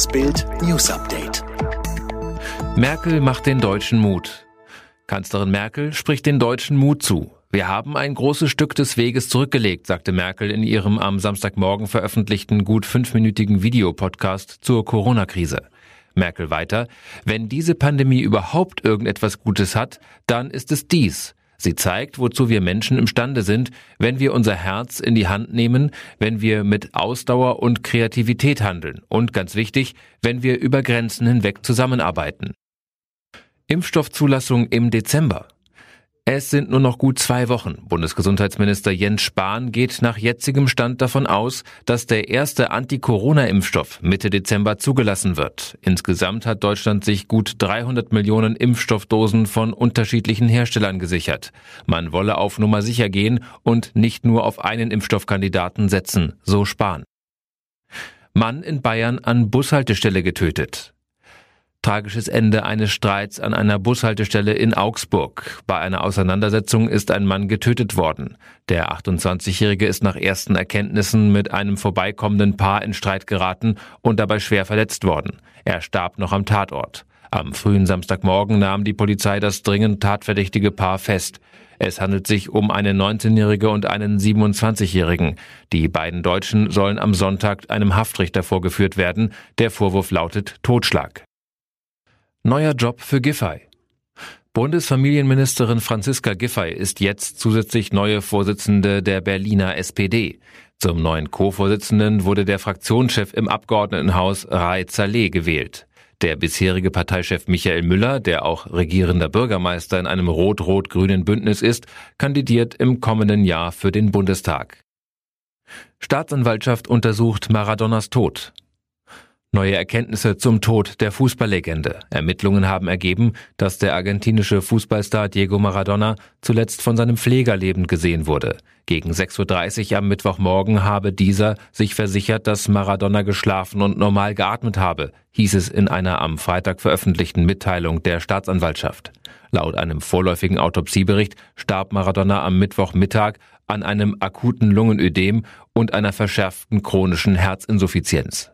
Das Bild News Update. Merkel macht den Deutschen Mut. Kanzlerin Merkel spricht den Deutschen Mut zu. Wir haben ein großes Stück des Weges zurückgelegt, sagte Merkel in ihrem am Samstagmorgen veröffentlichten gut fünfminütigen Videopodcast zur Corona-Krise. Merkel weiter, wenn diese Pandemie überhaupt irgendetwas Gutes hat, dann ist es dies. Sie zeigt, wozu wir Menschen imstande sind, wenn wir unser Herz in die Hand nehmen, wenn wir mit Ausdauer und Kreativität handeln und ganz wichtig, wenn wir über Grenzen hinweg zusammenarbeiten. Impfstoffzulassung im Dezember. Es sind nur noch gut zwei Wochen. Bundesgesundheitsminister Jens Spahn geht nach jetzigem Stand davon aus, dass der erste Anti-Corona-Impfstoff Mitte Dezember zugelassen wird. Insgesamt hat Deutschland sich gut 300 Millionen Impfstoffdosen von unterschiedlichen Herstellern gesichert. Man wolle auf Nummer sicher gehen und nicht nur auf einen Impfstoffkandidaten setzen, so Spahn. Mann in Bayern an Bushaltestelle getötet. Tragisches Ende eines Streits an einer Bushaltestelle in Augsburg. Bei einer Auseinandersetzung ist ein Mann getötet worden. Der 28-Jährige ist nach ersten Erkenntnissen mit einem vorbeikommenden Paar in Streit geraten und dabei schwer verletzt worden. Er starb noch am Tatort. Am frühen Samstagmorgen nahm die Polizei das dringend tatverdächtige Paar fest. Es handelt sich um eine 19-Jährige und einen 27-Jährigen. Die beiden Deutschen sollen am Sonntag einem Haftrichter vorgeführt werden. Der Vorwurf lautet Totschlag. Neuer Job für Giffey. Bundesfamilienministerin Franziska Giffey ist jetzt zusätzlich neue Vorsitzende der Berliner SPD. Zum neuen Co-Vorsitzenden wurde der Fraktionschef im Abgeordnetenhaus Rai Zaleh gewählt. Der bisherige Parteichef Michael Müller, der auch regierender Bürgermeister in einem rot-rot-grünen Bündnis ist, kandidiert im kommenden Jahr für den Bundestag. Staatsanwaltschaft untersucht Maradonas Tod. Neue Erkenntnisse zum Tod der Fußballlegende. Ermittlungen haben ergeben, dass der argentinische Fußballstar Diego Maradona zuletzt von seinem Pfleger lebend gesehen wurde. Gegen 6.30 Uhr am Mittwochmorgen habe dieser sich versichert, dass Maradona geschlafen und normal geatmet habe, hieß es in einer am Freitag veröffentlichten Mitteilung der Staatsanwaltschaft. Laut einem vorläufigen Autopsiebericht starb Maradona am Mittwochmittag an einem akuten Lungenödem und einer verschärften chronischen Herzinsuffizienz.